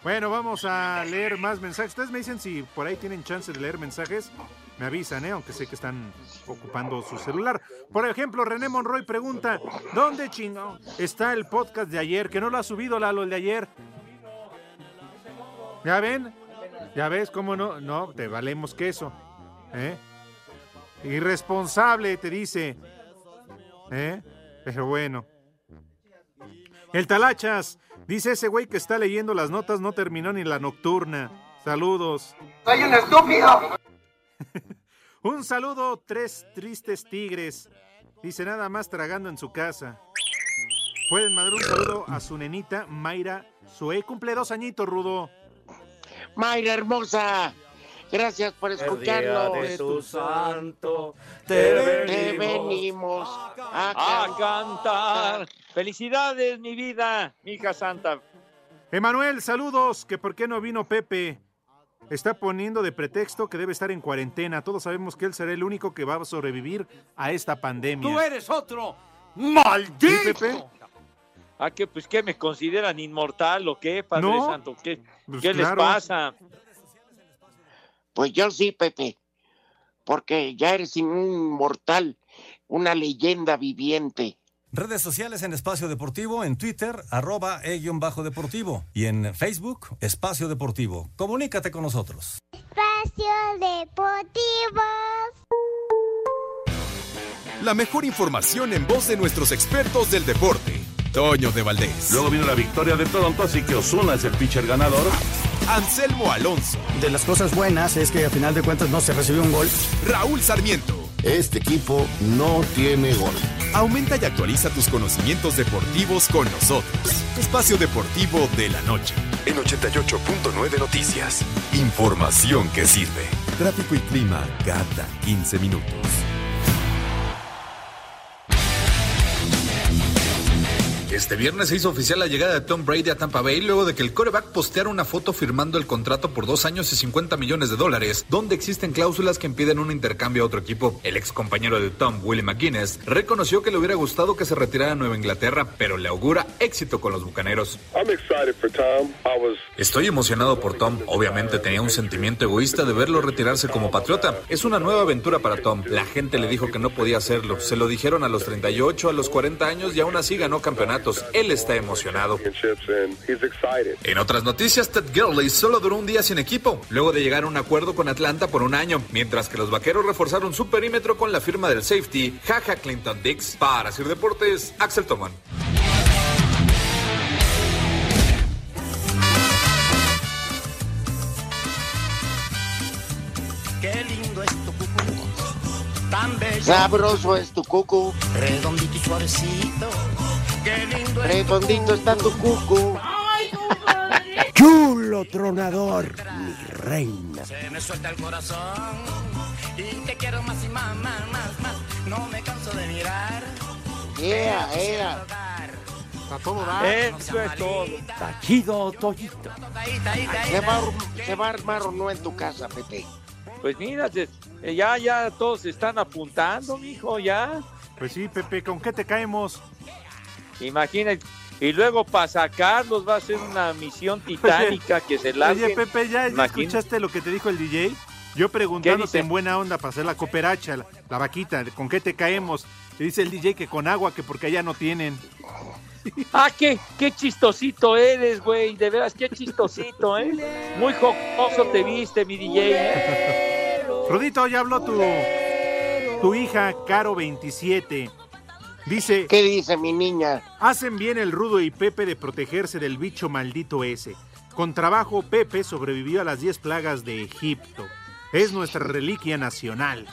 Bueno, vamos a leer más mensajes. Ustedes me dicen si por ahí tienen chance de leer mensajes. Me avisan, ¿eh? aunque sé que están ocupando su celular. Por ejemplo, René Monroy pregunta, ¿dónde chingón está el podcast de ayer? Que no lo ha subido Lalo el de ayer. ¿Ya ven? ¿Ya ves cómo no? No, te valemos queso. ¿Eh? Irresponsable, te dice. ¿Eh? Pero bueno. El Talachas. Dice ese güey que está leyendo las notas no terminó ni la nocturna. Saludos. ¡Soy un estúpido! Un saludo, tres tristes tigres. Dice nada más tragando en su casa. Pueden mandar un saludo a su nenita Mayra Sue. Cumple dos añitos, Rudo. Mayra hermosa, gracias por escucharnos. de tu santo, te te venimos a A cantar. Felicidades, mi vida, mi hija santa. Emanuel, saludos. Que por qué no vino Pepe. Está poniendo de pretexto que debe estar en cuarentena. Todos sabemos que él será el único que va a sobrevivir a esta pandemia. ¡Tú eres otro! ¿Sí, ¡Maldito! Pepe? ¿A qué? Pues qué me consideran inmortal o qué, Padre No. Santo? ¿Qué, Pues qué les pasa? Pues yo sí, Pepe, porque ya eres un mortal, una leyenda viviente. Redes sociales en Espacio Deportivo, en Twitter, arroba e-bajo deportivo. Y en Facebook, Espacio Deportivo. Comunícate con nosotros. Espacio Deportivo. La mejor información en voz de nuestros expertos del deporte. Toño de Valdés. Luego vino la victoria de Toronto, así que Osuna es el pitcher ganador. Anselmo Alonso. De las cosas buenas es que a final de cuentas no se recibió un gol. Raúl Sarmiento. Este equipo no tiene gol. Aumenta y actualiza tus conocimientos deportivos con nosotros. Espacio Deportivo de la Noche. En 88.9 Noticias. Información que sirve. Tráfico y clima cada 15 minutos. Este viernes se hizo oficial la llegada de Tom Brady a Tampa Bay luego de que el coreback posteara una foto firmando el contrato por dos años y 50 millones de dólares, donde existen cláusulas que impiden un intercambio a otro equipo. El ex compañero de Tom, Willie McGuinness, reconoció que le hubiera gustado que se retirara a Nueva Inglaterra, pero le augura éxito con los bucaneros. Estoy emocionado por Tom. Obviamente tenía un sentimiento egoísta de verlo retirarse como patriota. Es una nueva aventura para Tom. La gente le dijo que no podía hacerlo. Se lo dijeron a los 38, a los 40 años y aún así ganó Él está emocionado. En otras noticias, Ted Gurley solo duró un día sin equipo, luego de llegar a un acuerdo con Atlanta por un año, mientras que los vaqueros reforzaron su perímetro con la firma del safety Jaja Clinton Dix. Para Sir Deportes, Axel Toman. Qué lindo es tu cucú, tan bello. Sabroso es tu cucu. Redondito y suavecito. Qué Redondito está tu cucu. Chulo tronador, mi reina. Se me suelta el corazón y te quiero más y más, más, más, más. No me canso de mirar. Yeah, yeah. A todo dar. Eso es todo. Está chido, Toyito. Se va, va a armar o no en tu casa, Pepe. Pues mira, eh, ya, ya todos se están apuntando, mijo, ya. Pues sí, Pepe, ¿con qué te caemos? Imagínate. Y luego para sacarlos va a ser una misión titánica que se largue. Oye, Pepe, ¿ya, ya escuchaste lo que te dijo el DJ? Yo preguntándote en buena onda para hacer la cooperacha, la, la vaquita, ¿con qué te caemos? Te dice el DJ que con agua, que porque allá no tienen. Ah, qué, qué chistosito eres, güey. De veras, qué chistosito, ¿eh? Muy jocoso te viste, mi DJ. ¿eh? Rudito, ya habló tu, tu hija, Caro 27. Dice... ¿Qué dice mi niña? Hacen bien el Rudo y Pepe de protegerse del bicho maldito ese. Con trabajo, Pepe sobrevivió a las 10 plagas de Egipto. Es nuestra reliquia nacional.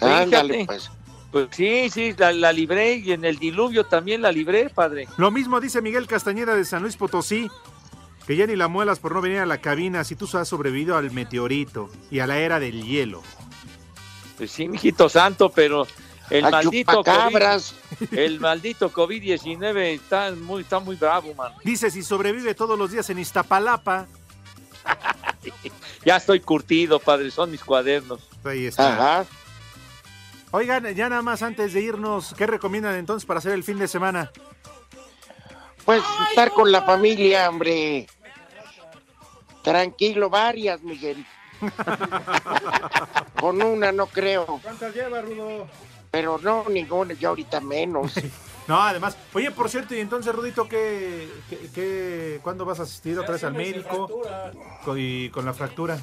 Ándale, Fíjate. pues. Pues sí, sí, la, la libré y en el diluvio también la libré, padre. Lo mismo dice Miguel Castañeda de San Luis Potosí, que ya ni la muelas por no venir a la cabina si tú has sobrevivido al meteorito y a la era del hielo. Pues sí, mijito santo, pero el A maldito. COVID, el maldito COVID-19 está muy, está muy bravo, man. Dice si sobrevive todos los días en Iztapalapa. Ya estoy curtido, padre, son mis cuadernos. Ahí está. Ajá. Oigan, ya nada más antes de irnos, ¿qué recomiendan entonces para hacer el fin de semana? Pues estar con la familia, hombre. Tranquilo, varias, Miguel. con una no creo, ¿Cuántas lleva, Rudo? Pero no ninguna, yo ahorita menos. No, además, oye, por cierto, y entonces, Rudito, ¿qué, qué, qué- cuándo vas a asistir otra vez al médico con, y con la fractura?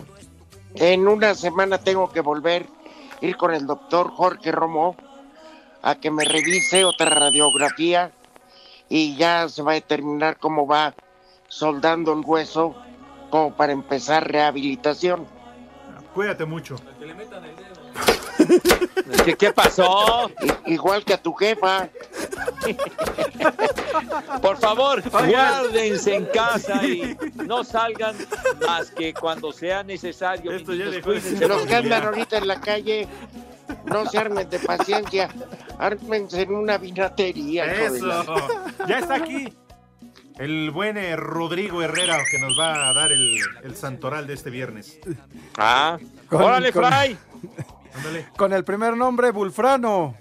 En una semana tengo que volver, ir con el doctor Jorge Romo a que me revise otra radiografía y ya se va a determinar cómo va soldando el hueso como para empezar rehabilitación. Cuídate mucho. ¿Qué, qué pasó? Igual que a tu jefa. Por favor, guárdense en casa y no salgan más que cuando sea necesario. Esto ya dejó de Los que andan ahorita en la calle, no se armen de paciencia, ármense en una vinatería. Eso. Ya está aquí. El buen eh, Rodrigo Herrera que nos va a dar el, el santoral de este viernes. Ah, Con- órale, con- Fray. Ándale. Con el primer nombre, Bulfrano.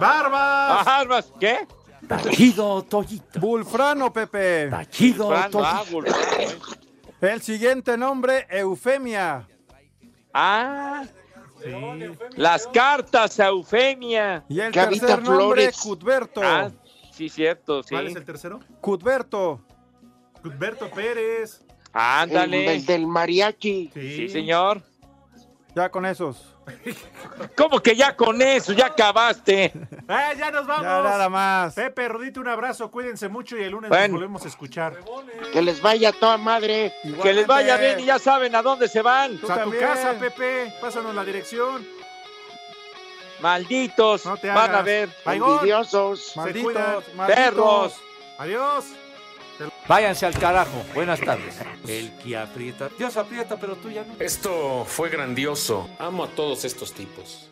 ¡Barbas! Ah, Arbas, ¿qué? Está chido, Toyito. Bulfrano, Pepe. Está chido, Fernando, ah, Toyito. Eh. El siguiente nombre, Eufemia. Ah, Las cartas a Eufemia. Y el tercer nombre, flores. Cudberto. Ah, sí, cierto, sí. ¿Cuál es el tercero? Cudberto. Cuthberto Pérez. Ándale. el del mariachi. Sí, señor. Ya con esos. ¿Cómo que ya con eso? Ya acabaste. ¡Eh, ya nos vamos! Ya nada más. Pepe, Rudito, un abrazo, cuídense mucho y el lunes Bueno. nos volvemos a escuchar. Que les vaya toda madre. Que les vaya bien y ya saben a dónde se van. A tu también. casa, Pepe, pásanos la dirección. Malditos. No te Van a ver. Envidiosos. Malditos, malditos. Perros. Adiós. Váyanse al carajo. Buenas tardes. El que aprieta. Dios aprieta, pero tú ya no. Esto fue grandioso. Amo a todos estos tipos.